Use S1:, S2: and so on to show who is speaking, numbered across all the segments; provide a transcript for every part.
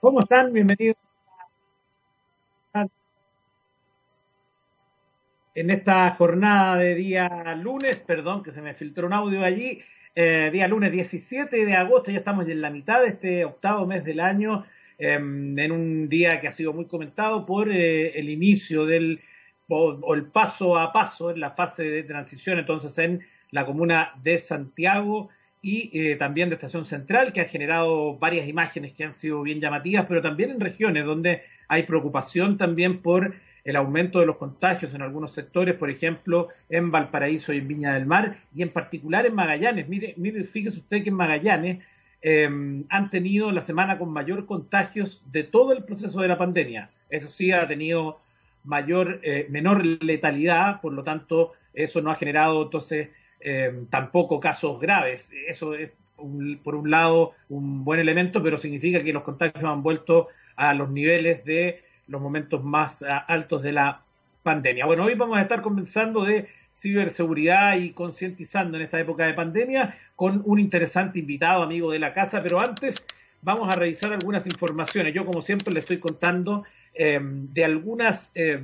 S1: ¿Cómo están? Bienvenidos en esta jornada de día lunes, perdón que se me filtró un audio allí, eh, día lunes 17 de agosto, ya estamos en la mitad de este octavo mes del año, em, en un día que ha sido muy comentado por eh, el inicio del, o, el paso a paso en la fase de transición entonces en la comuna de Santiago y eh, también de Estación Central, que ha generado varias imágenes que han sido bien llamativas, pero también en regiones donde hay preocupación también por el aumento de los contagios en algunos sectores, por ejemplo, en Valparaíso y en Viña del Mar, y en particular en Magallanes. Mire, mire fíjese usted que en Magallanes em, han tenido la semana con mayor contagios de todo el proceso de la pandemia. Eso sí, ha tenido mayor, eh, menor letalidad, por lo tanto, eso no ha generado entonces eh, tampoco casos graves. Eso es, por un lado, un buen elemento, pero significa que los contagios han vuelto a los niveles de los momentos más altos de la pandemia. Bueno, hoy vamos a estar conversando de ciberseguridad y concientizando en esta época de pandemia con un interesante invitado, amigo de la casa, pero antes vamos a revisar algunas informaciones. Yo, como siempre, le estoy contando eh, de algunas eh,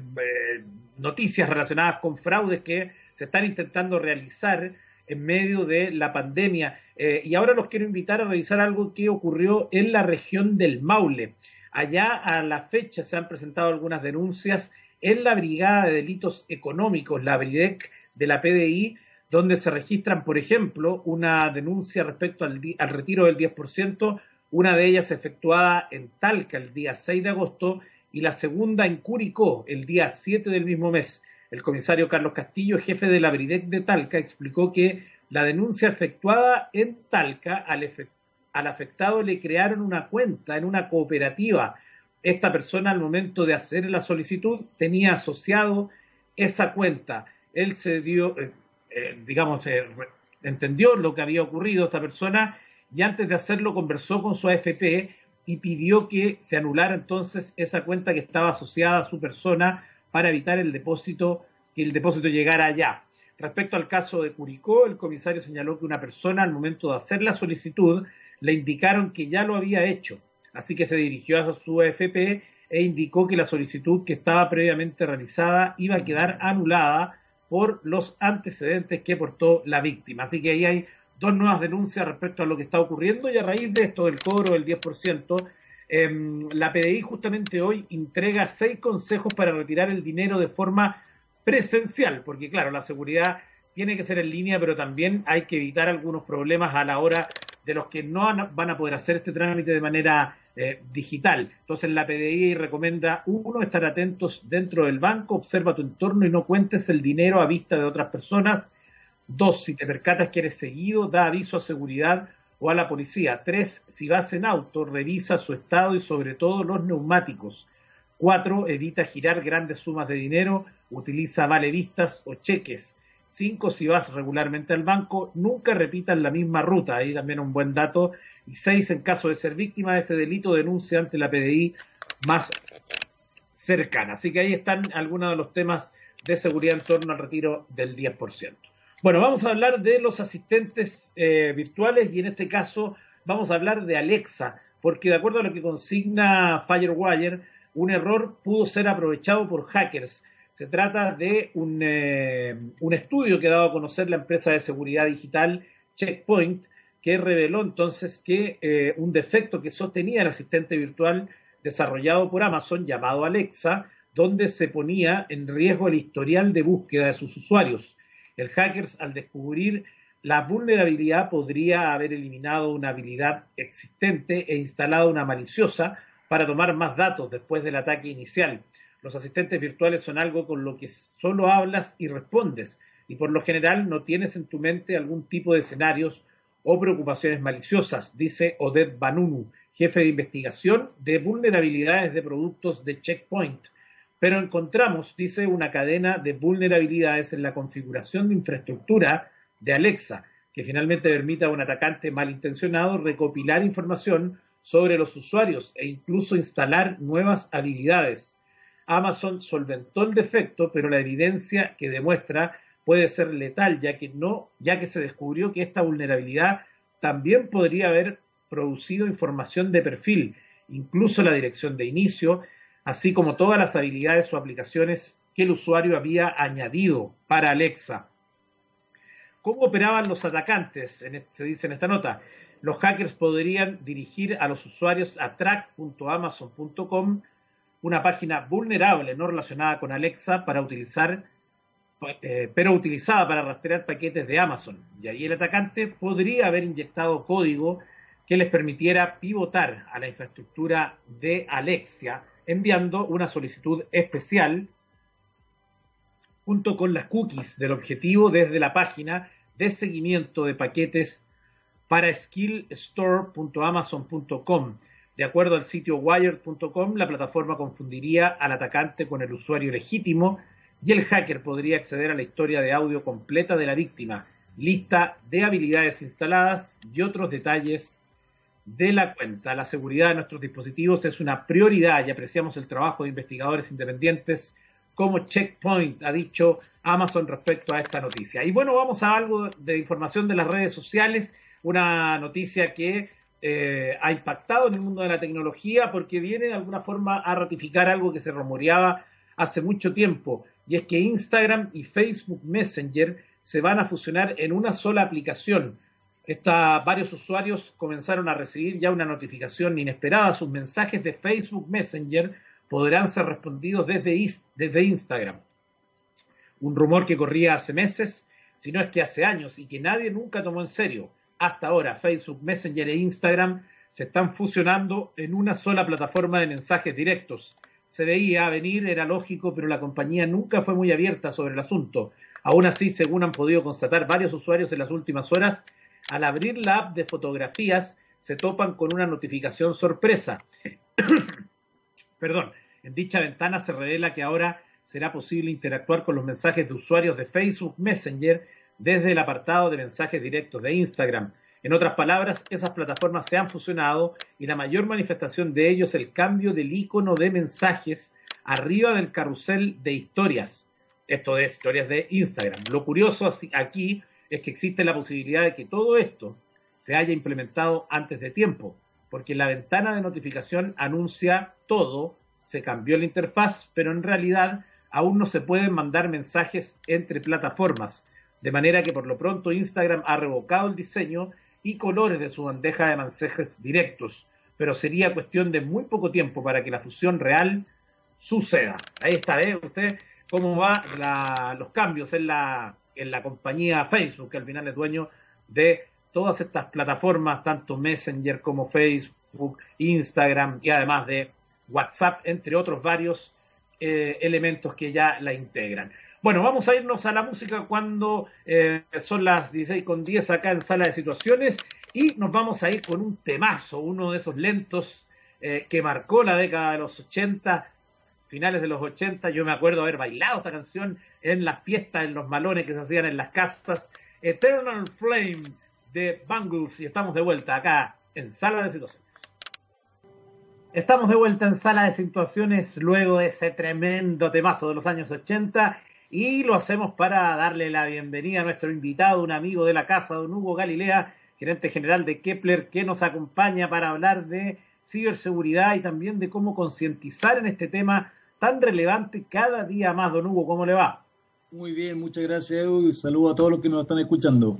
S1: noticias relacionadas con fraudes que se están intentando realizar en medio de la pandemia. Eh, y ahora los quiero invitar a revisar algo que ocurrió en la región del Maule. Allá a la fecha se han presentado algunas denuncias en la Brigada de Delitos Económicos, la BRIDEC de la PDI, donde se registran, por ejemplo, una denuncia respecto al, al retiro del 10%, una de ellas efectuada en Talca el día 6 de agosto y la segunda en Curicó el día 7 del mismo mes. El comisario Carlos Castillo, jefe de la Bridec de Talca, explicó que la denuncia efectuada en Talca al, afectado le crearon una cuenta en una cooperativa. Esta persona al momento de hacer la solicitud tenía asociado esa cuenta. Él se dio, eh, eh, digamos, entendió lo que había ocurrido esta persona y antes de hacerlo conversó con su AFP y pidió que se anulara entonces esa cuenta que estaba asociada a su persona para evitar el depósito, que el depósito llegara allá. Respecto al caso de Curicó, el comisario señaló que una persona al momento de hacer la solicitud le indicaron que ya lo había hecho, así que se dirigió a su AFP e indicó que la solicitud que estaba previamente realizada iba a quedar anulada por los antecedentes que portó la víctima. Así que ahí hay dos nuevas denuncias respecto a lo que está ocurriendo y a raíz de esto del cobro del 10%, Em, la PDI justamente hoy entrega seis consejos para retirar el dinero de forma presencial, porque claro, la seguridad tiene que ser en línea, pero también hay que evitar algunos problemas a la hora de los que no van a poder hacer este trámite de manera eh, digital. Entonces la PDI recomienda, uno, estar atentos dentro del banco, observa tu entorno y no cuentes el dinero a vista de otras personas. Dos, si te percatas que eres seguido, da aviso a seguridad o a la policía. Tres, si vas en auto, revisa su estado y sobre todo los neumáticos. Cuatro, evita girar grandes sumas de dinero, utiliza valevistas o cheques. Cinco, si vas regularmente al banco, nunca repitas la misma ruta. Ahí también un buen dato. Y seis, en caso de ser víctima de este delito, denuncia ante la PDI más cercana. Así que ahí están algunos de los temas de seguridad en torno al retiro del 10%. Bueno, vamos a hablar de los asistentes eh, virtuales y en este caso vamos a hablar de Alexa, porque de acuerdo a lo que consigna Firewire, un error pudo ser aprovechado por hackers. Se trata de un, eh, un estudio que ha dado a conocer la empresa de seguridad digital Checkpoint, que reveló entonces que eh, un defecto que sostenía el asistente virtual desarrollado por Amazon llamado Alexa, donde se ponía en riesgo el historial de búsqueda de sus usuarios. El hackers, al descubrir la vulnerabilidad, podría haber eliminado una habilidad existente e instalado una maliciosa para tomar más datos después del ataque inicial. Los asistentes virtuales son algo con lo que solo hablas y respondes, y por lo general no tienes en tu mente algún tipo de escenarios o preocupaciones maliciosas, dice Oded Banunu, jefe de investigación de vulnerabilidades de productos de Checkpoint pero encontramos, dice, una cadena de vulnerabilidades en la configuración de infraestructura de Alexa, que finalmente permite a un atacante malintencionado recopilar información sobre los usuarios e incluso instalar nuevas habilidades. Amazon solventó el defecto, pero la evidencia que demuestra puede ser letal, ya que no, ya que se descubrió que esta vulnerabilidad también podría haber producido información de perfil incluso la dirección de inicio, así como todas las habilidades o aplicaciones que el usuario había añadido para Alexa. ¿Cómo operaban los atacantes? se dice en esta nota. Los hackers podrían dirigir a los usuarios a track.amazon.com, una página vulnerable no relacionada con Alexa para utilizar, eh, pero utilizada para rastrear paquetes de Amazon. Y ahí el atacante podría haber inyectado código que les permitiera pivotar a la infraestructura de Alexa, enviando una solicitud especial junto con las cookies del objetivo desde la página de seguimiento de paquetes para skillstore.amazon.com. De acuerdo al sitio wired.com, la plataforma confundiría al atacante con el usuario legítimo y el hacker podría acceder a la historia de audio completa de la víctima, lista de habilidades instaladas y otros detalles de la cuenta. La seguridad de nuestros dispositivos es una prioridad y apreciamos el trabajo de investigadores independientes como Checkpoint ha dicho Amazon respecto a esta noticia. Y bueno, vamos a algo de información de las redes sociales, una noticia que eh, ha impactado en el mundo de la tecnología porque viene de alguna forma a ratificar algo que se rumoreaba hace mucho tiempo, y es que Instagram y Facebook Messenger se van a fusionar en una sola aplicación. Varios usuarios comenzaron a recibir ya una notificación inesperada. Sus mensajes de Facebook Messenger podrán ser respondidos desde, desde Instagram. Un rumor que corría hace meses, si no es que hace años, y que nadie nunca tomó en serio. Hasta ahora, Facebook, Messenger e Instagram se están fusionando en una sola plataforma de mensajes directos. Se veía venir, era lógico, pero la compañía nunca fue muy abierta sobre el asunto. Aún así, según han podido constatar varios usuarios en las últimas horas, al abrir la app de fotografías se topan con una notificación sorpresa. Perdón, en dicha ventana se revela que ahora será posible interactuar con los mensajes de usuarios de Facebook Messenger desde el apartado de mensajes directos de Instagram. En otras palabras, esas plataformas se han fusionado y la mayor manifestación de ello es el cambio del icono de mensajes arriba del carrusel de historias. Esto es historias de Instagram. Lo curioso aquí es que existe la posibilidad de que todo esto se haya implementado antes de tiempo, porque la ventana de notificación anuncia todo se cambió la interfaz, pero en realidad aún no se pueden mandar mensajes entre plataformas, de manera que por lo pronto Instagram ha revocado el diseño y colores de su bandeja de mensajes directos, pero sería cuestión de muy poco tiempo para que la fusión real suceda. Ahí está, ¿eh? Usted cómo va los cambios en la, en la compañía Facebook, que al final es dueño de todas estas plataformas, tanto Messenger como Facebook, Instagram y además de WhatsApp, entre otros varios eh, elementos que ya la integran. Bueno, vamos a irnos a la música cuando eh, son las 16 con 10 acá en Sala de Situaciones y nos vamos a ir con un temazo, uno de esos lentos eh, que marcó la década de los 80, finales de los 80. Yo me acuerdo haber bailado esta canción en las fiestas, en los malones que se hacían en las casas. Eternal Flame de Bangles y estamos de vuelta acá en Sala de Situaciones. Estamos de vuelta en sala de situaciones luego de ese tremendo temazo de los años 80 y lo hacemos para darle la bienvenida a nuestro invitado, un amigo de la casa, don Hugo Galilea, gerente general de Kepler, que nos acompaña para hablar de ciberseguridad y también de cómo concientizar en este tema tan relevante cada día más. Don Hugo, ¿cómo le va?
S2: Muy bien, muchas gracias Edu y saludo a todos los que nos están escuchando.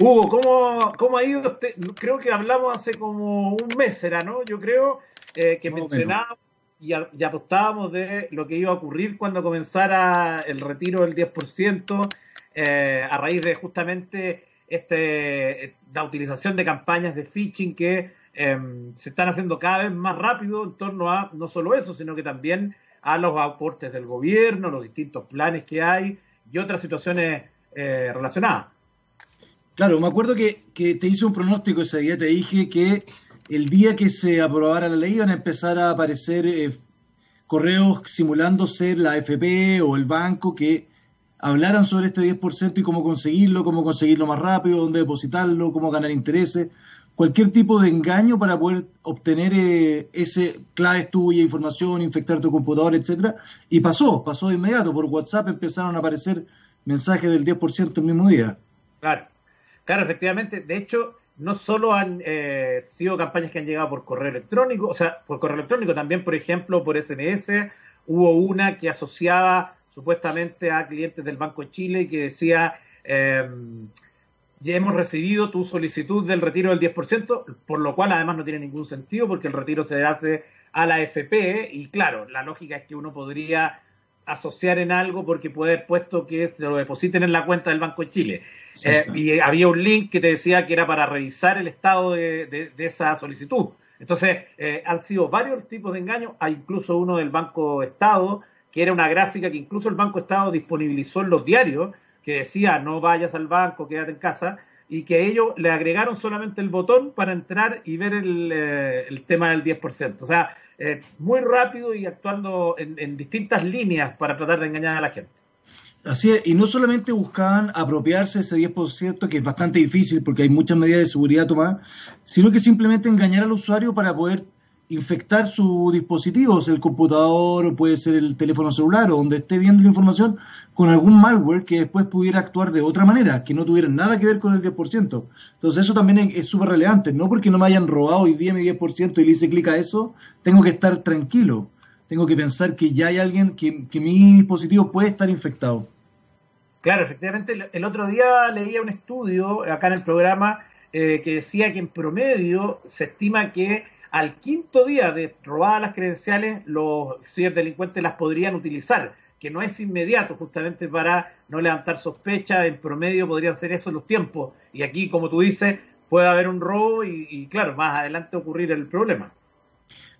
S1: Hugo, ¿cómo, cómo ha ido? Usted? Creo que hablamos hace como un mes, ¿era, no? Yo creo eh, que mencionábamos y, apostábamos de lo que iba a ocurrir cuando comenzara el retiro del 10%, eh, a raíz de justamente este, la utilización de campañas de phishing que em, se están haciendo cada vez más rápido en torno a no solo eso, sino que también a los aportes del gobierno, los distintos planes que hay y otras situaciones eh, relacionadas.
S2: Claro, me acuerdo que, te hice un pronóstico ese día, te dije que el día que se aprobara la ley iban a empezar a aparecer eh, correos simulando ser la AFP o el banco que hablaran sobre este 10% y cómo conseguirlo, cómo conseguirlo más rápido, dónde depositarlo, cómo ganar intereses, cualquier tipo de engaño para poder obtener eh, ese claves tuya, información, infectar tu computador, etcétera. Y pasó, pasó de inmediato. Por WhatsApp empezaron a aparecer mensajes del 10% el mismo día.
S1: Claro, claro, efectivamente. De hecho, no solo han eh, sido campañas que han llegado por correo electrónico, o sea, por correo electrónico, también, por ejemplo, por SMS, hubo una que asociaba supuestamente a clientes del Banco de Chile que decía, em, ya hemos recibido tu solicitud del retiro del 10%, por lo cual además no tiene ningún sentido porque el retiro se hace a la FP y claro, la lógica es que uno podría asociar en algo porque puede haber puesto que se lo depositen en la cuenta del Banco de Chile. Eh, y había un link que te decía que era para revisar el estado de, esa solicitud. Entonces, eh, han sido varios tipos de engaños. Hay incluso uno del Banco Estado, que era una gráfica que incluso el Banco Estado disponibilizó en los diarios, que decía no vayas al banco, quédate en casa, y que ellos le agregaron solamente el botón para entrar y ver el, eh, tema del 10%. O sea, eh, muy rápido y actuando en, distintas líneas para tratar de engañar a la gente.
S2: Así es, y no solamente buscaban apropiarse ese 10%, que es bastante difícil porque hay muchas medidas de seguridad tomadas, sino que simplemente engañar al usuario para poder infectar su dispositivo, el computador, puede ser el teléfono celular, o donde esté viendo la información, con algún malware que después pudiera actuar de otra manera, que no tuviera nada que ver con el 10%. Entonces eso también es súper relevante, no porque no me hayan robado hoy día mi 10% y le hice clic a eso, tengo que estar tranquilo, tengo que pensar que ya hay alguien, que, que mi dispositivo puede estar infectado.
S1: Claro, efectivamente, el otro día leía un estudio acá en el programa eh, que decía que en promedio se estima que al quinto día de robadas las credenciales, los ciberdelincuentes las podrían utilizar, que no es inmediato, justamente para no levantar sospecha, en promedio podrían ser esos los tiempos. Y aquí, como tú dices, puede haber un robo y, claro, más adelante ocurrir el problema.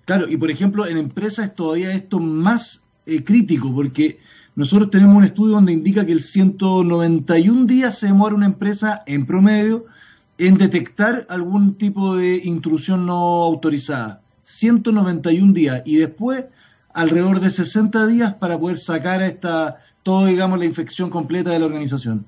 S2: Claro, y por ejemplo, en empresas es todavía esto más eh, crítico, porque nosotros tenemos un estudio donde indica que el 191 días se demora una empresa en promedio en detectar algún tipo de intrusión no autorizada. 191 días y después alrededor de 60 días para poder sacar a esta, todo digamos, la infección completa de la organización.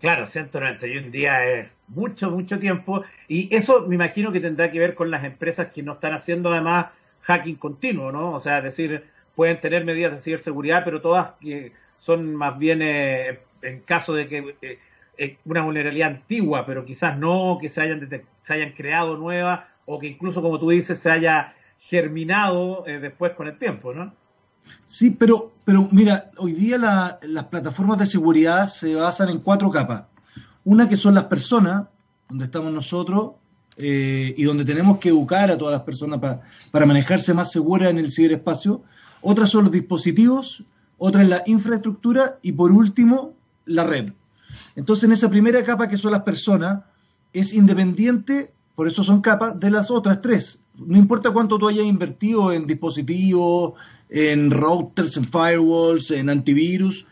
S1: Claro, 191 días es mucho, mucho tiempo y eso me imagino que tendrá que ver con las empresas que no están haciendo además hacking continuo, ¿no? O sea, es decir, pueden tener medidas de ciberseguridad, pero todas son más bien eh, en caso de que... Eh, una vulnerabilidad antigua, pero quizás no que se hayan, se hayan creado nuevas o que incluso, como tú dices, se haya germinado eh, después con el tiempo, ¿no?
S2: Sí, pero, pero mira, hoy día las plataformas de seguridad se basan en cuatro capas. Una que son las personas, donde estamos nosotros, eh, y donde tenemos que educar a todas las personas para manejarse más segura en el ciberespacio. Otras son los dispositivos, otra es la infraestructura y por último la red. Entonces, en esa primera capa que son las personas, es independiente, por eso son capas, de las otras tres. No importa cuánto tú hayas invertido en dispositivos, en routers, en firewalls, en antivirus,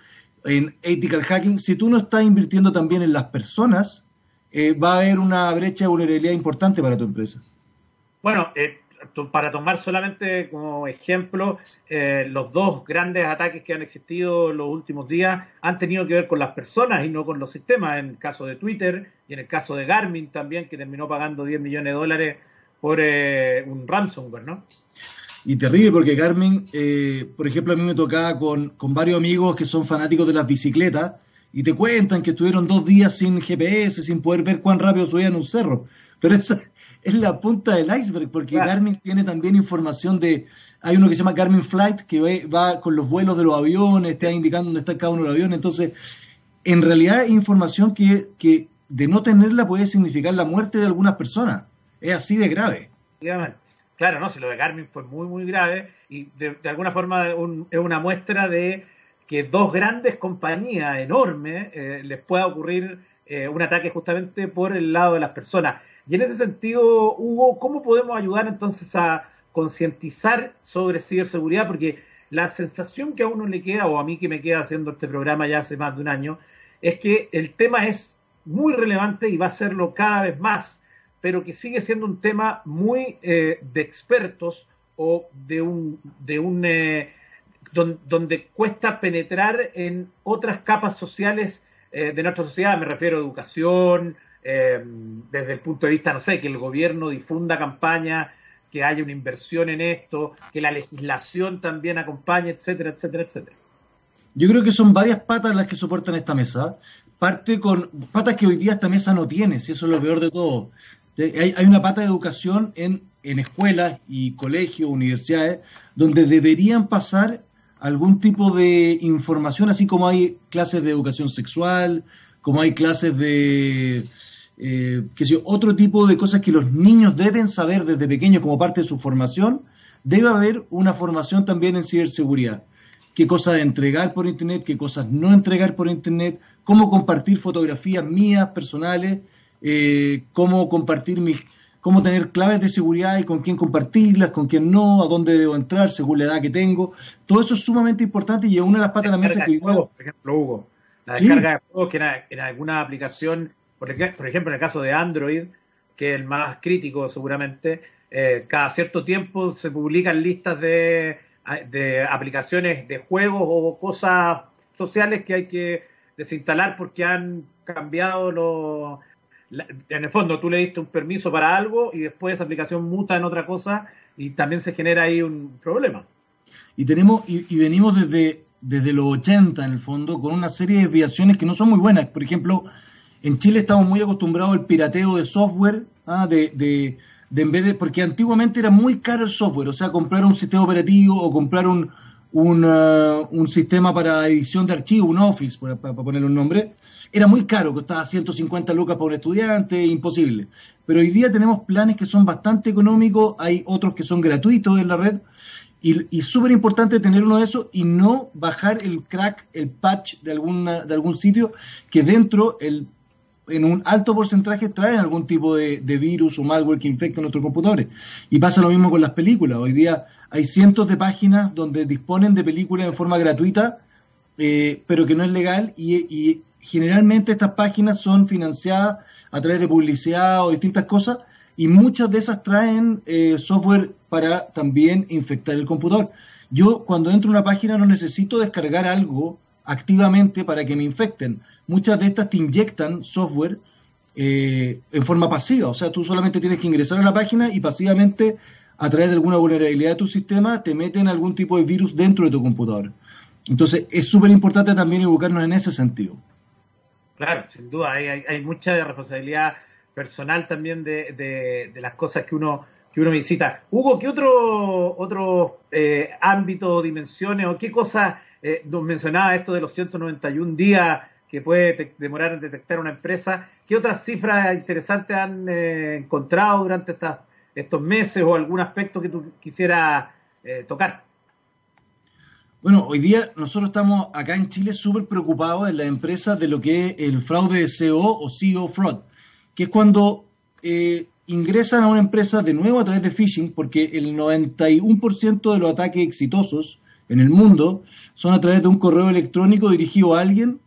S2: en ethical hacking, si tú no estás invirtiendo también en las personas, eh, va a haber una brecha de vulnerabilidad importante para tu empresa.
S1: Bueno, eh, para tomar solamente como ejemplo, eh, los dos grandes ataques que han existido los últimos días han tenido que ver con las personas y no con los sistemas. En el caso de Twitter y en el caso de Garmin también, que terminó pagando 10 millones de dólares por eh, un ransomware, ¿no?
S2: Y terrible porque Garmin, eh, por ejemplo, a mí me tocaba con, con varios amigos que son fanáticos de las bicicletas y te cuentan que estuvieron dos días sin GPS, sin poder ver cuán rápido subían un cerro. Pero esa, es la punta del iceberg, porque Garmin tiene también información de, hay uno que se llama Garmin Flight, que va con los vuelos de los aviones, está indicando dónde está cada uno de los aviones, entonces, en realidad es información que, que de no tenerla puede significar la muerte de algunas personas, es así de grave.
S1: Claro, no, si lo de Garmin fue muy, muy grave y de, alguna forma es una muestra de que dos grandes compañías enormes eh, les pueda ocurrir eh, un ataque justamente por el lado de las personas. Y en ese sentido, Hugo, ¿cómo podemos ayudar entonces a concientizar sobre ciberseguridad? Porque la sensación que a uno le queda, o a mí que me queda haciendo este programa ya hace más de un año, es que el tema es muy relevante y va a serlo cada vez más, pero que sigue siendo un tema muy eh, de expertos o de un, de un eh, donde cuesta penetrar en otras capas sociales eh, de nuestra sociedad, me refiero a educación, eh, desde el punto de vista, no sé, que el gobierno difunda campaña, que haya una inversión en esto, que la legislación también acompañe, etcétera, etcétera, etcétera.
S2: Yo creo que son varias patas las que soportan esta mesa. parte con patas que hoy día esta mesa no tiene, si eso es lo peor de todo. Hay, hay una pata de educación en, en escuelas y colegios, universidades, donde deberían pasar algún tipo de información, así como hay clases de educación sexual, como hay clases de, eh, que sé, otro tipo de cosas que los niños deben saber desde pequeños como parte de su formación, debe haber una formación también en ciberseguridad. Qué cosas entregar por Internet, qué cosas no entregar por Internet, cómo compartir fotografías mías personales, eh, cómo compartir mis cómo tener claves de seguridad y con quién compartirlas, con quién no, a dónde debo entrar según la edad que tengo. Todo eso es sumamente importante y es una de las patas de la mesa que...
S1: Por ejemplo, Hugo, la descarga de juegos que en, alguna aplicación, por ejemplo, en el caso de Android, que es el más crítico seguramente, eh, cada cierto tiempo se publican listas de, de aplicaciones de juegos o cosas sociales que hay que desinstalar porque han cambiado los en el fondo tú le diste un permiso para algo y después esa aplicación muta en otra cosa y también se genera ahí un problema.
S2: Y tenemos y, venimos desde, desde los 80 en el fondo con una serie de desviaciones que no son muy buenas. Por ejemplo, en Chile estamos muy acostumbrados al pirateo de software, ¿ah? de, de, en vez de, porque antiguamente era muy caro el software, o sea, comprar un sistema operativo o comprar un, un, uh, un sistema para edición de archivos, un Office, para, para ponerle un nombre, era muy caro, costaba 150 lucas por un estudiante, imposible. Pero hoy día tenemos planes que son bastante económicos, hay otros que son gratuitos en la red, y, y súper importante tener uno de esos y no bajar el crack, el patch de, alguna, de algún sitio que dentro el en un alto porcentaje traen algún tipo de, virus o malware que infecta nuestros computadores. Y pasa lo mismo con las películas. Hoy día hay cientos de páginas donde disponen de películas en forma gratuita, eh, pero que no es legal y, generalmente estas páginas son financiadas a través de publicidad o distintas cosas y muchas de esas traen eh, software para también infectar el computador. Yo cuando entro a una página no necesito descargar algo activamente para que me infecten. Muchas de estas te inyectan software eh, en forma pasiva, o sea, tú solamente tienes que ingresar a la página y pasivamente a través de alguna vulnerabilidad de tu sistema te meten algún tipo de virus dentro de tu computador. Entonces es súper importante también educarnos en ese sentido.
S1: Claro, sin duda, hay, mucha responsabilidad personal también de, las cosas que uno que uno visita. Hugo, ¿qué otro otro eh, ámbito, dimensiones o qué cosas eh, nos mencionaba esto de los 191 días que puede demorar en detectar una empresa? ¿Qué otras cifras interesantes han eh, encontrado durante estas, estos meses o algún aspecto que tú quisieras tocar?
S2: Bueno, hoy día nosotros estamos acá en Chile súper preocupados en las empresas de lo que es el fraude de CEO o CEO fraud, que es cuando eh, ingresan a una empresa de nuevo a través de phishing, porque el 91% de los ataques exitosos en el mundo son a través de un correo electrónico dirigido a alguien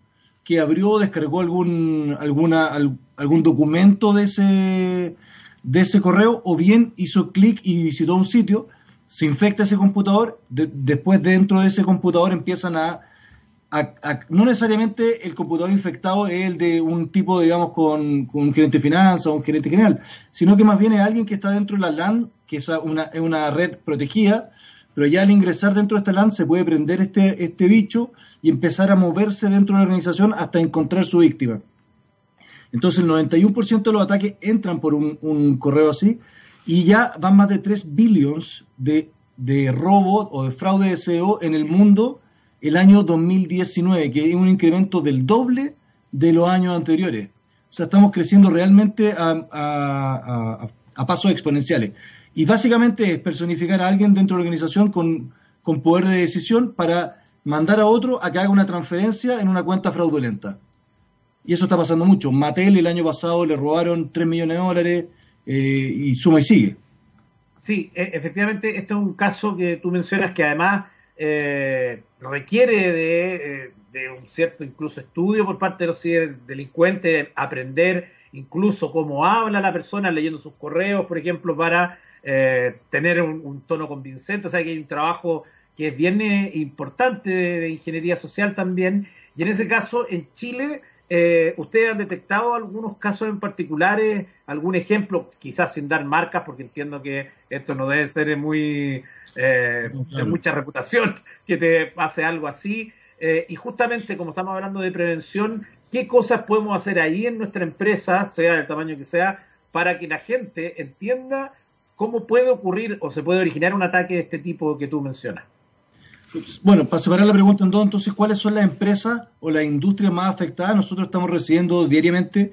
S2: que abrió o descargó algún, algún documento de ese, de ese correo o bien hizo clic y visitó un sitio se infecta ese computador, después dentro de ese computador empiezan a, No necesariamente el computador infectado es el de un tipo, digamos, con, un gerente de finanzas o un gerente general, sino que más bien es alguien que está dentro de la LAN, que es una, es una red protegida, pero ya al ingresar dentro de esta LAN se puede prender este, este bicho y empezar a moverse dentro de la organización hasta encontrar su víctima. Entonces el 91% de los ataques entran por un, correo así y ya van más de 3 billones de, de robo o de fraude de SEO en el mundo el año 2019, que es un incremento del doble de los años anteriores. O sea, estamos creciendo realmente a, pasos exponenciales. Y básicamente es personificar a alguien dentro de la organización con, con poder de decisión para mandar a otro a que haga una transferencia en una cuenta fraudulenta. Y eso está pasando mucho. Mattel el año pasado le robaron 3 millones de dólares, eh, y suma y sigue.
S1: Sí, e, efectivamente, este es un caso que tú mencionas que además eh, requiere eh, de, un cierto incluso estudio por parte de los delincuentes, aprender incluso cómo habla la persona leyendo sus correos, por ejemplo, para tener un, tono convincente. O sea que hay un trabajo que es bien importante de ingeniería social también. Y en ese caso, en Chile eh, ¿Ustedes han detectado algunos casos en particulares, algún ejemplo, quizás sin dar marcas, porque entiendo que esto no debe ser muy eh, de mucha reputación que te pase algo así? Eh, y justamente como estamos hablando de prevención, ¿Qué cosas podemos hacer ahí en nuestra empresa, sea del tamaño que sea, para que la gente entienda cómo puede ocurrir o se puede originar un ataque de este tipo que tú mencionas?
S2: Bueno, para separar la pregunta en dos, entonces, ¿cuáles son las empresas o las industrias más afectadas? Nosotros estamos recibiendo diariamente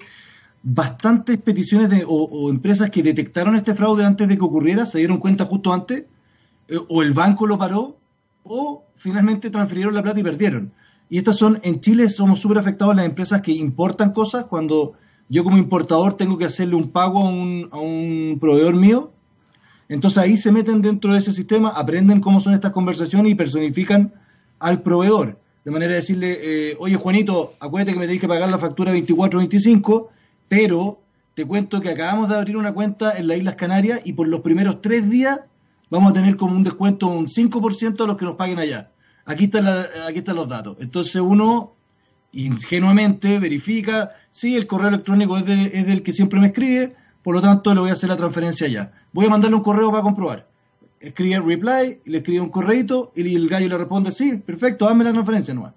S2: bastantes peticiones de, o, empresas que detectaron este fraude antes de que ocurriera, se dieron cuenta justo antes, eh, o el banco lo paró, o finalmente transfirieron la plata y perdieron. Y estas son, en Chile somos súper afectados las empresas que importan cosas. Cuando yo como importador tengo que hacerle un pago a un, a un proveedor mío, entonces ahí se meten dentro de ese sistema, aprenden cómo son estas conversaciones y personifican al proveedor. De manera de decirle, eh, oye Juanito, acuérdate que me tenéis que pagar la factura 24-25, pero te cuento que acabamos de abrir una cuenta en las Islas Canarias y por los primeros tres días vamos a tener como un descuento un 5% a los que nos paguen allá. Aquí, está aquí están los datos. Entonces uno ingenuamente verifica, sí, el correo electrónico es, es del que siempre me escribe, por lo tanto le voy a hacer la transferencia ya. Voy a mandarle un correo para comprobar. Escribe reply, le escribe un correito y el gallo le responde, sí, perfecto, hazme la transferencia nueva.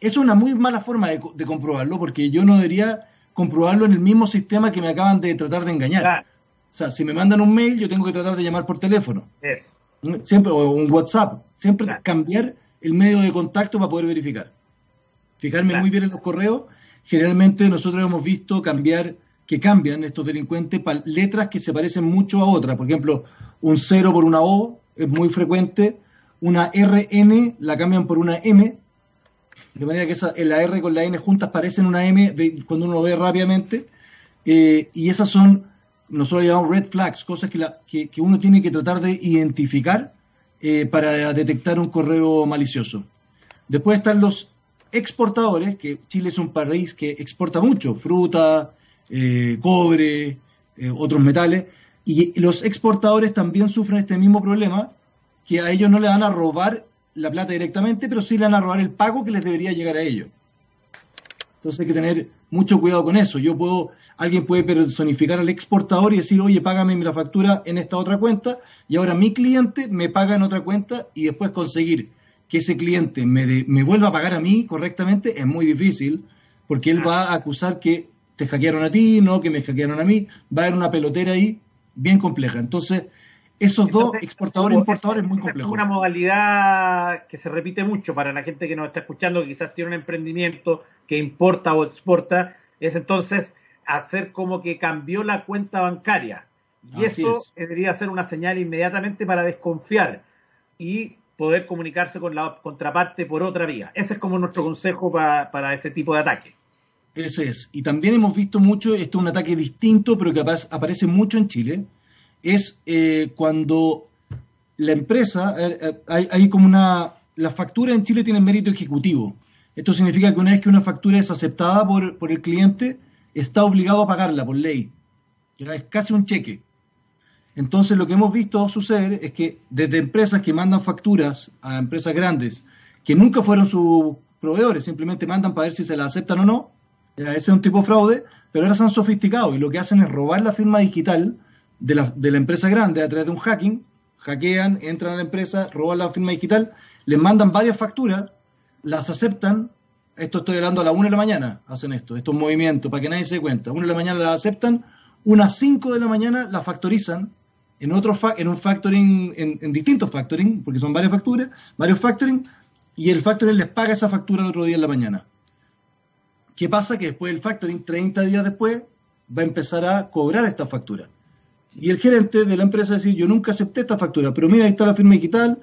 S2: Es una muy mala forma de, comprobarlo porque yo no debería comprobarlo en el mismo sistema que me acaban de tratar de engañar. O sea, si me mandan un mail, yo tengo que tratar de llamar por teléfono. Siempre, o un WhatsApp. Siempre cambiar el medio de contacto para poder verificar. Fijarme muy bien en los correos. Generalmente nosotros hemos visto cambiar que cambian estos delincuentes para letras que se parecen mucho a otras. Por ejemplo, un 0 por una O es muy frecuente, una RN la cambian por una M, de manera que esa, la R con la N juntas parecen una M cuando uno lo ve rápidamente, eh, y esas son, nosotros llamamos red flags, cosas que, la, que, uno tiene que tratar de identificar eh, para detectar un correo malicioso. Después están los exportadores, que Chile es un país que exporta mucho, fruta, eh, cobre, eh, otros metales, y los exportadores también sufren este mismo problema, que a ellos no le van a robar la plata directamente, pero sí le van a robar el pago que les debería llegar a ellos. Entonces hay que tener mucho cuidado con eso. Yo puedo, alguien puede personificar al exportador y decir, oye, págame la factura en esta otra cuenta, y ahora mi cliente me paga en otra cuenta y después conseguir que ese cliente me, me vuelva a pagar a mí correctamente es muy difícil, porque él va a acusar que te hackearon a ti, no que me hackearon a mí, va a haber una pelotera ahí bien compleja. Entonces, esos dos exportadores e importadores es muy complejo.
S1: Es una modalidad que se repite mucho para la gente que nos está escuchando, que quizás tiene un emprendimiento que importa o exporta, es entonces hacer como que cambió la cuenta bancaria. Y eso debería ser una señal inmediatamente para desconfiar y poder comunicarse con la contraparte por otra vía. Ese es como nuestro consejo para, para ese tipo de ataque.
S2: Ese es. Y también hemos visto mucho, esto es un ataque distinto, pero que aparece mucho en Chile, es eh, cuando la empresa, hay, como una, la factura en Chile tiene mérito ejecutivo. Esto significa que una vez que una factura es aceptada por, por el cliente, está obligado a pagarla por ley. es casi un cheque. Entonces lo que hemos visto suceder es que desde empresas que mandan facturas a empresas grandes, que nunca fueron sus proveedores, simplemente mandan para ver si se la aceptan o no, ese es un tipo de fraude, pero ahora se han sofisticado y lo que hacen es robar la firma digital de la, de la empresa grande a través de un hacking, hackean, entran a la empresa, roban la firma digital, les mandan varias facturas, las aceptan, esto estoy hablando a la 1 de la mañana, hacen esto, estos movimientos, para que nadie se dé cuenta, 1 de la mañana las aceptan, unas 5 de la mañana las factorizan, en otro en un factoring, en, en, distintos factoring, porque son varias facturas, varios factoring, y el factoring les paga esa factura el otro día en la mañana. ¿Qué pasa? Que después el factoring, 30 días después, va a empezar a cobrar esta factura. Y el gerente de la empresa va a decir, yo nunca acepté esta factura, pero mira, ahí está la firma digital,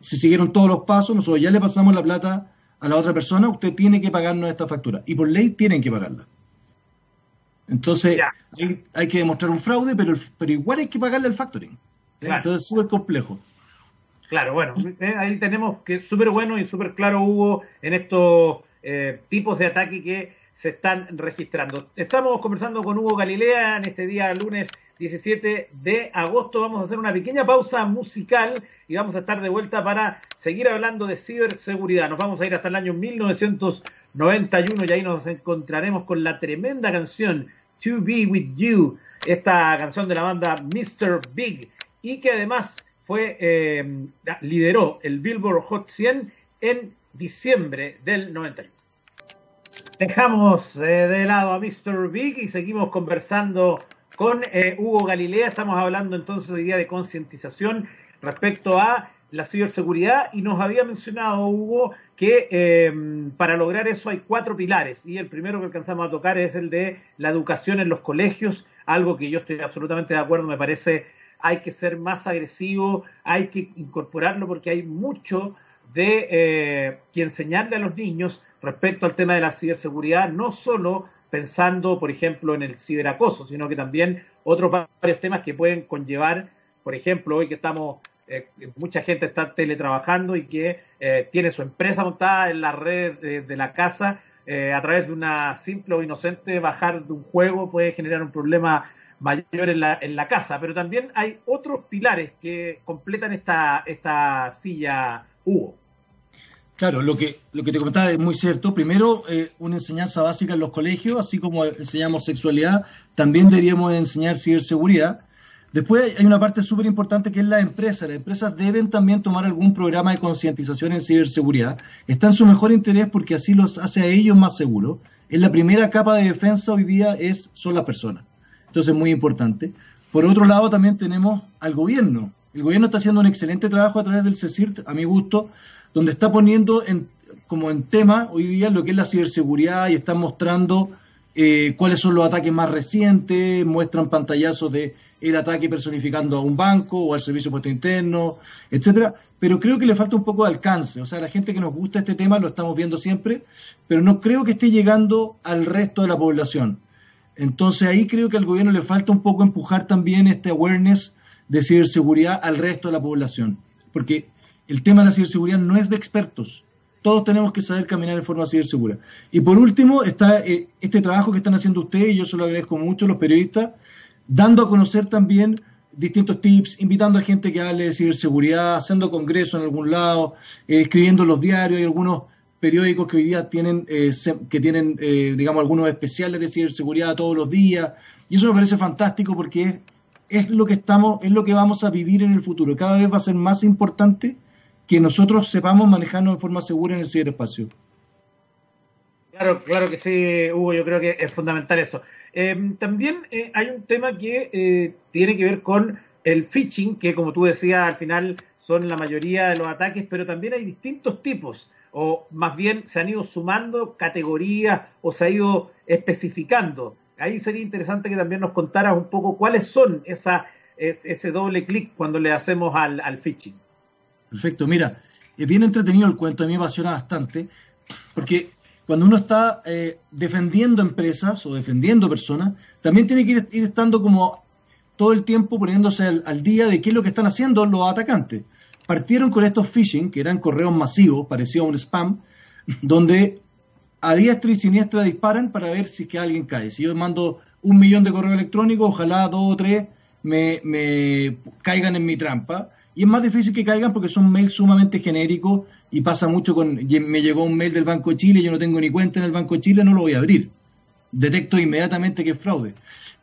S2: se siguieron todos los pasos, nosotros ya le pasamos la plata a la otra persona, usted tiene que pagarnos esta factura. Y por ley tienen que pagarla. Entonces, hay, que demostrar un fraude, pero, pero igual hay que pagarle al factoring. Entonces es súper complejo.
S1: Claro, bueno, eh, ahí tenemos que súper bueno y súper claro hubo en estos eh, tipos de ataque que se están registrando. Estamos conversando con Hugo Galilea en este día lunes 17 de agosto. Vamos a hacer una pequeña pausa musical y vamos a estar de vuelta para seguir hablando de ciberseguridad. Nos vamos a ir hasta el año 1991 y ahí nos encontraremos con la tremenda canción To Be With You, esta canción de la banda Mr. Big y que además fue eh, lideró el Billboard Hot 100 en diciembre del 91. Dejamos eh, de lado a Mr. Big y seguimos conversando con eh, Hugo Galilea. Estamos hablando entonces hoy día de concientización respecto a la ciberseguridad y nos había mencionado Hugo que eh, para lograr eso hay cuatro pilares y el primero que alcanzamos a tocar es el de la educación en los colegios, algo que yo estoy absolutamente de acuerdo, me parece hay que ser más agresivo, hay que incorporarlo porque hay mucho de que enseñarle a los niños respecto al tema de la ciberseguridad, no solo pensando, por ejemplo, en el ciberacoso, sino que también otros varios temas que pueden conllevar, por ejemplo, hoy que estamos, eh, mucha gente está teletrabajando y que eh, tiene su empresa montada en la red de, la casa, eh, a través de una simple o inocente bajar de un juego puede generar un problema mayor en la, en la casa, pero también hay otros pilares que completan esta, esta silla
S2: Claro, lo que, lo que te comentaba es muy cierto. Primero, eh, una enseñanza básica en los colegios, así como enseñamos sexualidad, también deberíamos enseñar ciberseguridad. Después hay una parte súper importante que es la empresa. Las empresas deben también tomar algún programa de concientización en ciberseguridad. Está en su mejor interés porque así los hace a ellos más seguros. Es la primera capa de defensa hoy día es, son las personas. Entonces, muy importante. Por otro lado, también tenemos al gobierno. El gobierno está haciendo un excelente trabajo a través del CECIRT, a mi gusto, donde está poniendo en, como en tema hoy día lo que es la ciberseguridad y está mostrando eh, cuáles son los ataques más recientes, muestran pantallazos de el ataque personificando a un banco o al servicio puesto interno, etcétera, pero creo que le falta un poco de alcance, o sea, la gente que nos gusta este tema lo estamos viendo siempre, pero no creo que esté llegando al resto de la población. Entonces ahí creo que al gobierno le falta un poco empujar también este awareness de ciberseguridad al resto de la población, porque el tema de la ciberseguridad no es de expertos. Todos tenemos que saber caminar en forma cibersegura. Y por último, está eh, este trabajo que están haciendo ustedes, y yo se lo agradezco mucho, los periodistas, dando a conocer también distintos tips, invitando a gente que hable de ciberseguridad, haciendo congresos en algún lado, eh, escribiendo en los diarios, hay algunos periódicos que hoy día tienen, eh, que tienen, digamos, algunos especiales de ciberseguridad todos los días, y eso me parece fantástico porque es, es lo que estamos, es lo que vamos a vivir en el futuro. Cada vez va a ser más importante que nosotros sepamos manejarnos de forma segura en el ciberespacio.
S1: Claro, claro que sí, Hugo, yo creo que es fundamental eso. Em, también eh, hay un tema que eh, tiene que ver con el phishing, que como tú decías, al final son la mayoría de los ataques, pero también hay distintos tipos, o más bien se han ido sumando categorías o se ha ido especificando. Ahí sería interesante que también nos contaras un poco cuáles son ese doble clic cuando le hacemos al, al phishing.
S2: Perfecto, mira, es bien entretenido el cuento, a mí me apasiona bastante, porque cuando uno está eh, defendiendo empresas o defendiendo personas, también tiene que ir, estando como todo el tiempo poniéndose al, día de qué es lo que están haciendo los atacantes. Partieron con estos phishing, que eran correos masivos, parecido a un spam, donde a diestra y siniestra disparan para ver si es que alguien cae. Si yo mando un millón de correos electrónicos, ojalá dos o tres me, me caigan en mi trampa y es más difícil que caigan porque son mails sumamente genéricos y pasa mucho con, me llegó un mail del Banco de Chile, yo no tengo ni cuenta en el Banco de Chile, no lo voy a abrir. Detecto inmediatamente que es fraude.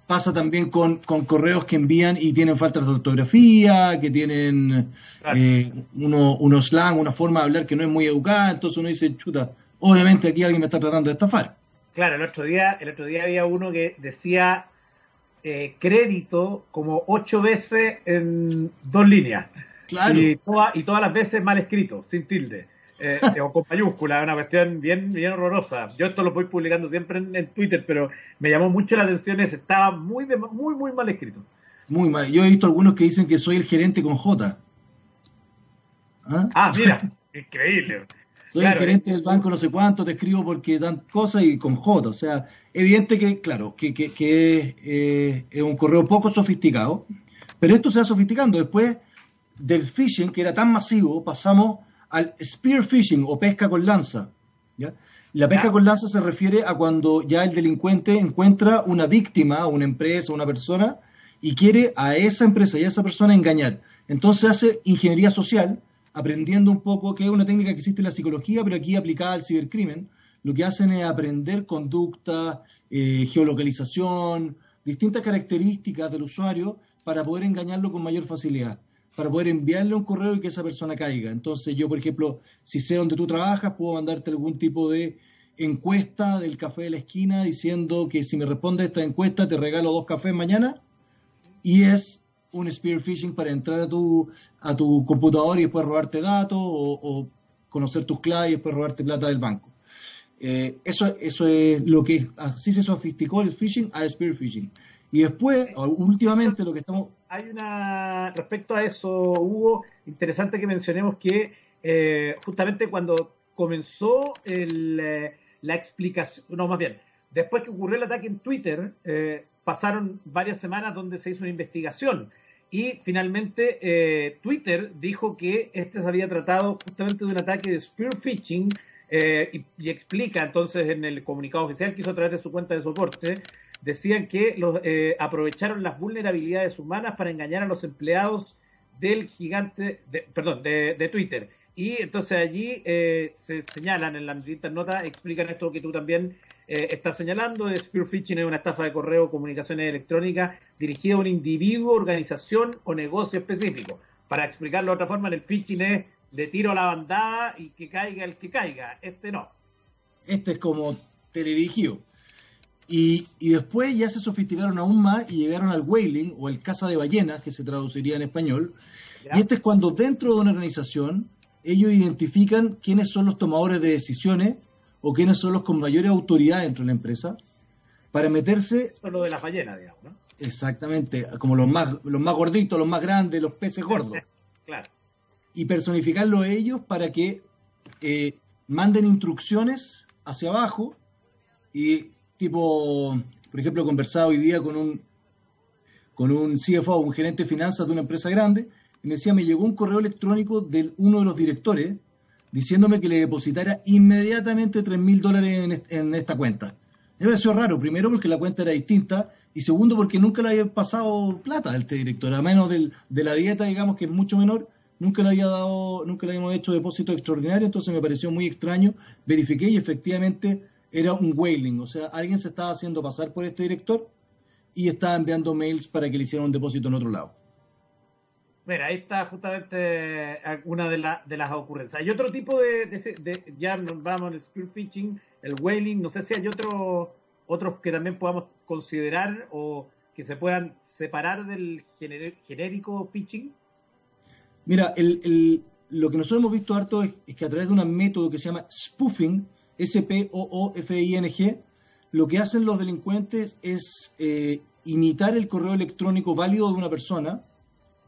S2: Pasa también con, correos que envían y tienen faltas de ortografía, que tienen eh, uno, unos slang, una forma de hablar que no es muy educada, entonces uno dice, chuta, obviamente aquí alguien me está tratando de estafar.
S1: Claro, el otro día, el otro día había uno que decía eh, crédito como ocho veces en dos líneas. Y, todas las veces mal escrito, sin tilde. Eh, o con mayúscula, una cuestión bien, bien horrorosa. Yo esto lo voy publicando siempre en, Twitter, pero me llamó mucho la atención ese, estaba muy, muy, muy mal escrito.
S2: Muy mal. Yo he visto algunos que dicen que soy el gerente con J.
S1: Ah, ah mira, increíble.
S2: Soy el gerente del banco no sé cuánto, te escribo porque dan cosas y con J. O sea, evidente que, claro, que, que, eh, es un correo poco sofisticado, pero esto se va sofisticando. Después del phishing, que era tan masivo, pasamos al spear phishing o pesca con lanza. ¿ya? La pesca con lanza se refiere a cuando ya el delincuente encuentra una víctima, una empresa, una persona, y quiere a esa empresa y a esa persona engañar. Entonces hace ingeniería social, aprendiendo un poco, que es una técnica que existe en la psicología, pero aquí aplicada al cibercrimen, lo que hacen es aprender conducta, eh, geolocalización, distintas características del usuario para poder engañarlo con mayor facilidad, para poder enviarle un correo y que esa persona caiga. Entonces yo, por ejemplo, si sé dónde tú trabajas, puedo mandarte algún tipo de encuesta del café de la esquina diciendo que si me responde esta encuesta te regalo dos cafés mañana y es un spear phishing para entrar a tu, a tu computador y después robarte datos o, conocer tus claves y después robarte plata del banco. Eh, eso, eso es lo que así se sofisticó el phishing al spear phishing. Y después, últimamente, lo que estamos.
S1: Hay una. Respecto a eso, Hugo, interesante que mencionemos que eh, justamente cuando comenzó el, eh, la explicación. No, más bien, después que ocurrió el ataque en Twitter, pasaron varias semanas donde se hizo una investigación y finalmente eh, Twitter dijo que este se había tratado justamente de un ataque de spear phishing eh, y, explica entonces en el comunicado oficial que hizo a través de su cuenta de soporte, decían que los, eh, aprovecharon las vulnerabilidades humanas para engañar a los empleados del gigante, de, perdón, de, Twitter. Y entonces allí se señalan en la distintas notas, explican esto que tú también eh, está señalando de Spear Phishing es una estafa de correo o comunicaciones electrónicas dirigida a un individuo, organización o negocio específico. Para explicarlo de otra forma, el phishing es le tiro a la bandada y que caiga el que caiga. Este no.
S2: Este es como teledirigido. Y, y después ya se sofisticaron aún más y llegaron al whaling o el caza de ballenas, que se traduciría en español. Y este es cuando dentro de una organización ellos identifican quiénes son los tomadores de decisiones o quiénes son los con mayor autoridad dentro de la empresa para meterse...
S1: Eso es lo de las ballenas, digamos, ¿no?
S2: Exactamente, como los más, los más gorditos, los más grandes, los peces gordos.
S1: claro.
S2: Y personificarlo a ellos para que eh, manden instrucciones hacia abajo y tipo, por ejemplo, he conversado hoy día con un, con un CFO, un gerente de finanzas de una empresa grande, y me decía, me llegó un correo electrónico de uno de los directores diciéndome que le depositara inmediatamente 3 mil dólares en, esta cuenta. Me pareció raro, primero porque la cuenta era distinta y segundo porque nunca le había pasado plata a este director, a menos del, de la dieta, digamos, que es mucho menor, nunca le había dado, nunca le habíamos hecho depósito extraordinario, entonces me pareció muy extraño, verifiqué y efectivamente era un whaling, o sea, alguien se estaba haciendo pasar por este director y estaba enviando mails para que le hicieran un depósito en otro lado.
S1: Mira, ahí está justamente una de, de las ocurrencias. Hay otro tipo de, ya nos vamos al spear phishing, el whaling, no sé si hay otro, otros que también podamos considerar o que se puedan separar del genérico phishing.
S2: Mira, el, lo que nosotros hemos visto harto es, que a través de un método que se llama spoofing, S-P-O-O-F-I-N-G, lo que hacen los delincuentes es eh, imitar el correo electrónico válido de una persona,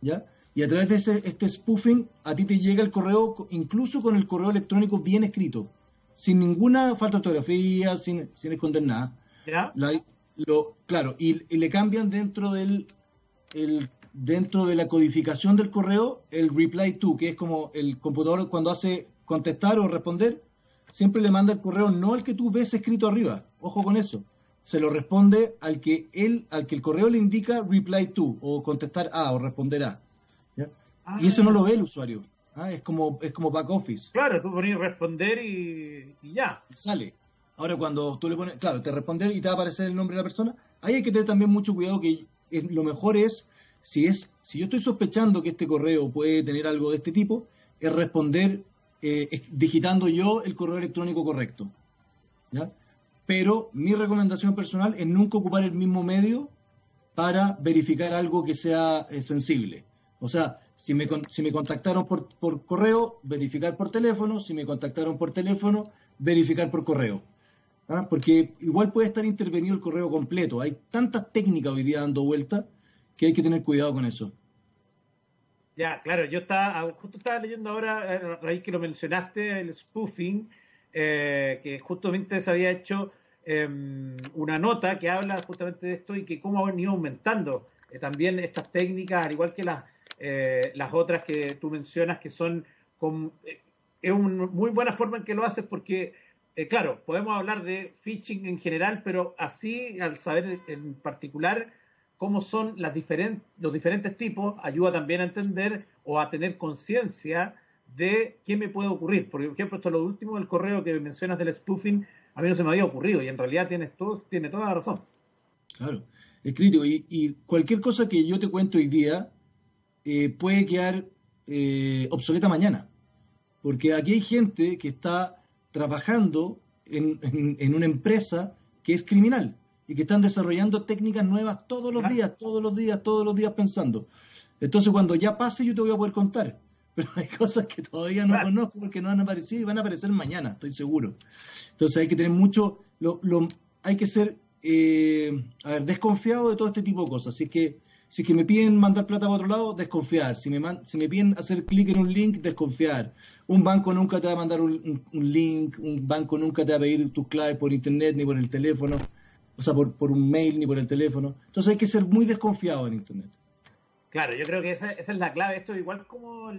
S2: ¿ya? Y a través de este spoofing, a ti te llega el correo, incluso con el correo electrónico bien escrito, sin ninguna falta de ortografía, sin, sin esconder nada. lo, claro, y, le cambian dentro del el, dentro de la codificación del correo el reply to, que es como el computador cuando hace contestar o responder, siempre le manda el correo no al que tú ves escrito arriba. Ojo con eso. Se lo responde al que él, al que el correo le indica reply to, o contestar a, o responder a y eso no lo ve el usuario. ¿ah? Es, como, es como back office.
S1: Claro, tú pones responder y, ya.
S2: sale. Ahora cuando tú le pones, claro, te responder y te va a aparecer el nombre de la persona, ahí hay que tener también mucho cuidado que lo mejor es, si es, si yo estoy sospechando que este correo puede tener algo de este tipo, es responder eh, digitando yo el correo electrónico correcto. ¿ya? Pero mi recomendación personal es nunca ocupar el mismo medio para verificar algo que sea eh, sensible. O sea, si me, si me contactaron por, por, correo, verificar por teléfono. Si me contactaron por teléfono, verificar por correo. ¿Ah? Porque igual puede estar intervenido el correo completo. Hay tantas técnicas hoy día dando vuelta que hay que tener cuidado con eso.
S1: Ya, claro, yo estaba, ah, justo estaba leyendo ahora, eh, raíz que lo mencionaste, el spoofing, eh, que justamente se había hecho em, una nota que habla justamente de esto y que cómo han ido aumentando eh, también estas técnicas, al igual que las eh, las otras que tú mencionas que son con, eh, es una muy buena forma en que lo haces porque, eh, claro, podemos hablar de phishing en general, pero así al saber en particular cómo son las los diferentes tipos, ayuda también a entender o a tener conciencia de qué me puede ocurrir. Por ejemplo, esto es lo último del correo que mencionas del spoofing, a mí no se me había ocurrido y en realidad tienes todo, tiene toda la razón.
S2: Claro, es crítico. Y, y, cualquier cosa que yo te cuento hoy día, eh, puede quedar eh, obsoleta mañana. Porque aquí hay gente que está trabajando en, una empresa que es criminal y que están desarrollando técnicas nuevas todos los días, todos los días, todos los días pensando. Entonces, cuando ya pase, yo te voy a poder contar. Pero hay cosas que todavía no conozco porque no han aparecido y van a aparecer mañana, estoy seguro. Entonces, hay que tener mucho, lo, hay que ser, eh, a ver, desconfiado de todo este tipo de cosas. Así que si es que me piden mandar plata para otro lado, desconfiar. Si me, si me piden hacer clic en un link, desconfiar. Un banco nunca te va a mandar un, link, un banco nunca te va a pedir tus claves por internet ni por el teléfono, o sea, por, por un mail ni por el teléfono. Entonces hay que ser muy desconfiado en internet.
S1: Claro, yo creo que esa, esa es la clave. Esto igual como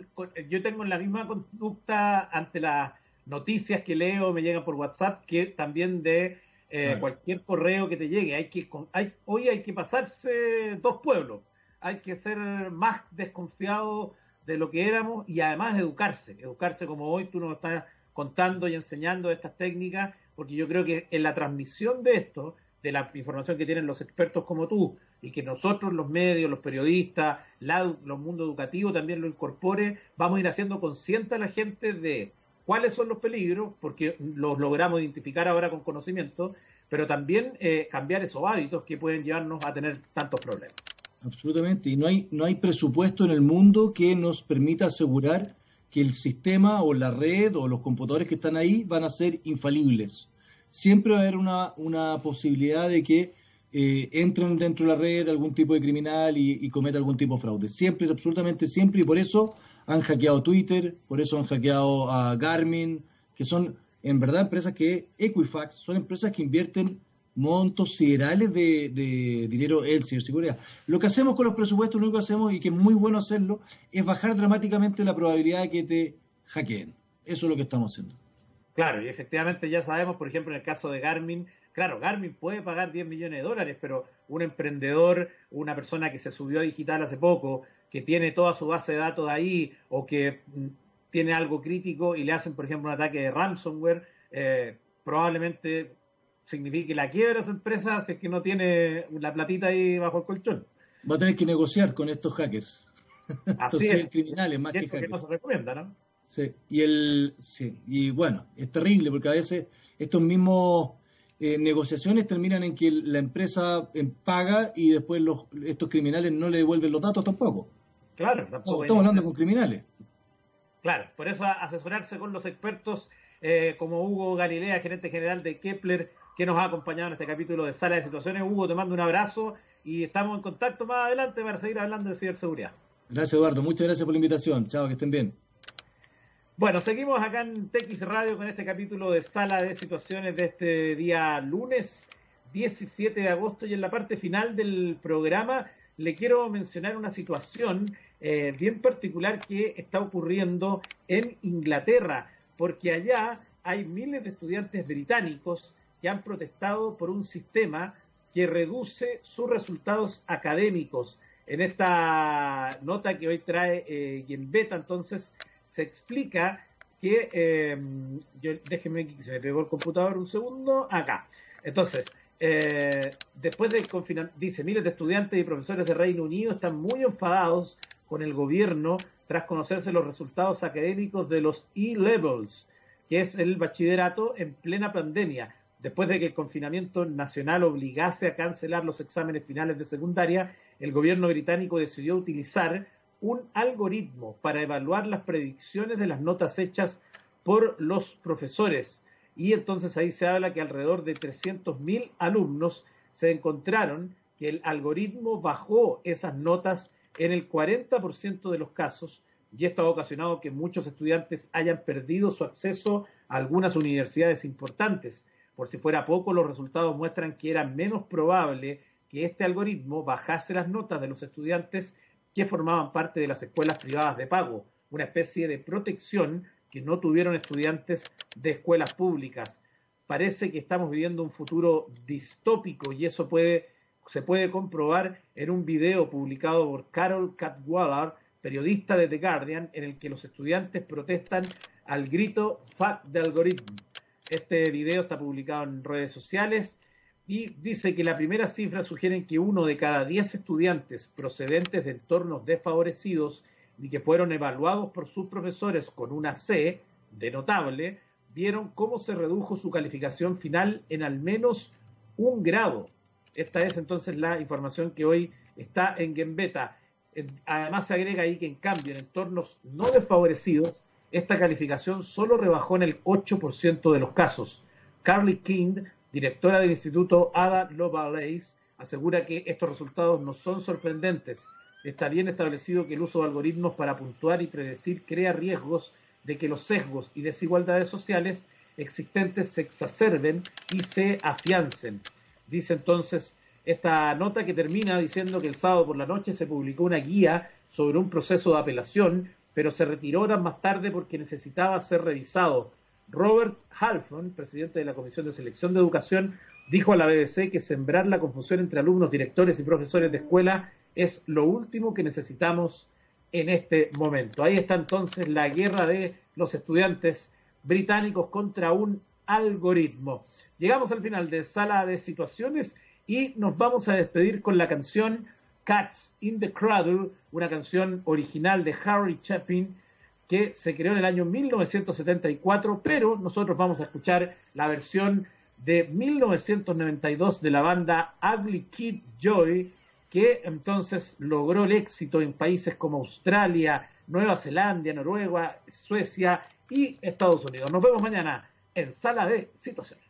S1: yo tengo la misma conducta ante las noticias que leo, me llegan por WhatsApp, que también de eh, cualquier correo que te llegue. Hay que, hay, hoy hay que pasarse dos pueblos. Hay que ser más desconfiado de lo que éramos y además educarse. Educarse como hoy tú nos estás contando y enseñando estas técnicas, porque yo creo que en la transmisión de esto, de la información que tienen los expertos como tú, y que nosotros, los medios, los periodistas, la, los mundos educativos también lo incorpore, vamos a ir haciendo consciente a la gente de cuáles son los peligros, porque los logramos identificar ahora con conocimiento, pero también eh, cambiar esos hábitos que pueden llevarnos a tener tantos problemas.
S2: Absolutamente, y no hay, no hay presupuesto en el mundo que nos permita asegurar que el sistema o la red o los computadores que están ahí van a ser infalibles. Siempre va a haber una, una posibilidad de que eh, entren dentro de la red algún tipo de criminal y, y cometa algún tipo de fraude. Siempre, absolutamente siempre, y por eso han hackeado Twitter, por eso han hackeado a Garmin, que son en verdad empresas que, Equifax, son empresas que invierten montos siderales de, dinero en ciberseguridad. Lo que hacemos con los presupuestos, lo único que hacemos, y que es muy bueno hacerlo, es bajar dramáticamente la probabilidad de que te hackeen. Eso es lo que estamos haciendo.
S1: Claro, y efectivamente ya sabemos, por ejemplo, en el caso de Garmin, claro, Garmin puede pagar 10 millones de dólares, pero un emprendedor, una persona que se subió a digital hace poco, que tiene toda su base de datos ahí o que mm, tiene algo crítico y le hacen, por ejemplo, un ataque de ransomware, eh, probablemente signifique la quiebra de esa empresa si es que no tiene la platita ahí bajo el colchón.
S2: Va a tener que negociar con estos hackers.
S1: Así estos es. criminales más que hackers. Que no se recomienda, ¿no?
S2: Sí, y, el, sí, y bueno, es terrible porque a veces estos mismos eh, negociaciones terminan en que la empresa eh, paga y después los, estos criminales no le devuelven los datos tampoco.
S1: Claro,
S2: estamos hablando con criminales.
S1: Claro, por eso asesorarse con los expertos eh, como Hugo Galilea, gerente general de Kepler, que nos ha acompañado en este capítulo de Sala de Situaciones. Hugo, te mando un abrazo y estamos en contacto más adelante para seguir hablando de ciberseguridad.
S2: Gracias, Eduardo. Muchas gracias por la invitación. Chao, que estén bien.
S1: Bueno, seguimos acá en TX Radio con este capítulo de Sala de Situaciones de este día lunes 17 de agosto y en la parte final del programa le quiero mencionar una situación eh, bien particular que está ocurriendo en Inglaterra, porque allá hay miles de estudiantes británicos que han protestado por un sistema que reduce sus resultados académicos. En esta nota que hoy trae eh, entonces, se explica que, eh, yo, déjenme que se me pegó el computador un segundo, acá. Entonces, eh, después del confinamiento, dice, miles de estudiantes y profesores de Reino Unido están muy enfadados con el gobierno tras conocerse los resultados académicos de los E-Levels, que es el bachillerato en plena pandemia, después de que el confinamiento nacional obligase a cancelar los exámenes finales de secundaria, el gobierno británico decidió utilizar un algoritmo para evaluar las predicciones de las notas hechas por los profesores. Y entonces ahí se habla que alrededor de 300.000 alumnos se encontraron que el algoritmo bajó esas notas en el 40% de los casos y esto ha ocasionado que muchos estudiantes hayan perdido su acceso a algunas universidades importantes. Por si fuera poco, los resultados muestran que era menos probable que este algoritmo bajase las notas de los estudiantes que formaban parte de las escuelas privadas de pago, una especie de protección que no tuvieron estudiantes de escuelas públicas. Parece que estamos viviendo un futuro distópico y eso puede, se puede comprobar en un video publicado por Carol Cadwallader, periodista de The Guardian, en el que los estudiantes protestan al grito Fuck the algoritmo. Este video está publicado en redes sociales y dice que la primera cifra sugiere que uno de cada diez estudiantes procedentes de entornos desfavorecidos y que fueron evaluados por sus profesores con una C de notable, vieron cómo se redujo su calificación final en al menos un grado. Esta es entonces la información que hoy está en Gembeta. Además se agrega ahí que en cambio en entornos no desfavorecidos, esta calificación solo rebajó en el 8% de los casos. Carly King, directora del Instituto Ada Lovelace, asegura que estos resultados no son sorprendentes. Está bien establecido que el uso de algoritmos para puntuar y predecir crea riesgos de que los sesgos y desigualdades sociales existentes se exacerben y se afiancen. Dice entonces esta nota que termina diciendo que el sábado por la noche se publicó una guía sobre un proceso de apelación, pero se retiró horas más tarde porque necesitaba ser revisado. Robert Halfon, presidente de la Comisión de Selección de Educación, dijo a la BBC que sembrar la confusión entre alumnos, directores y profesores de escuela es lo último que necesitamos en este momento. Ahí está entonces la guerra de los estudiantes británicos contra un algoritmo. Llegamos al final de Sala de Situaciones y nos vamos a despedir con la canción Cats in the Cradle, una canción original de Harry Chapin que se creó en el año 1974, pero nosotros vamos a escuchar la versión de 1992 de la banda Ugly Kid Joy, que entonces logró el éxito en países como Australia, Nueva Zelanda, Noruega, Suecia y Estados Unidos. Nos vemos mañana en Sala de Situaciones.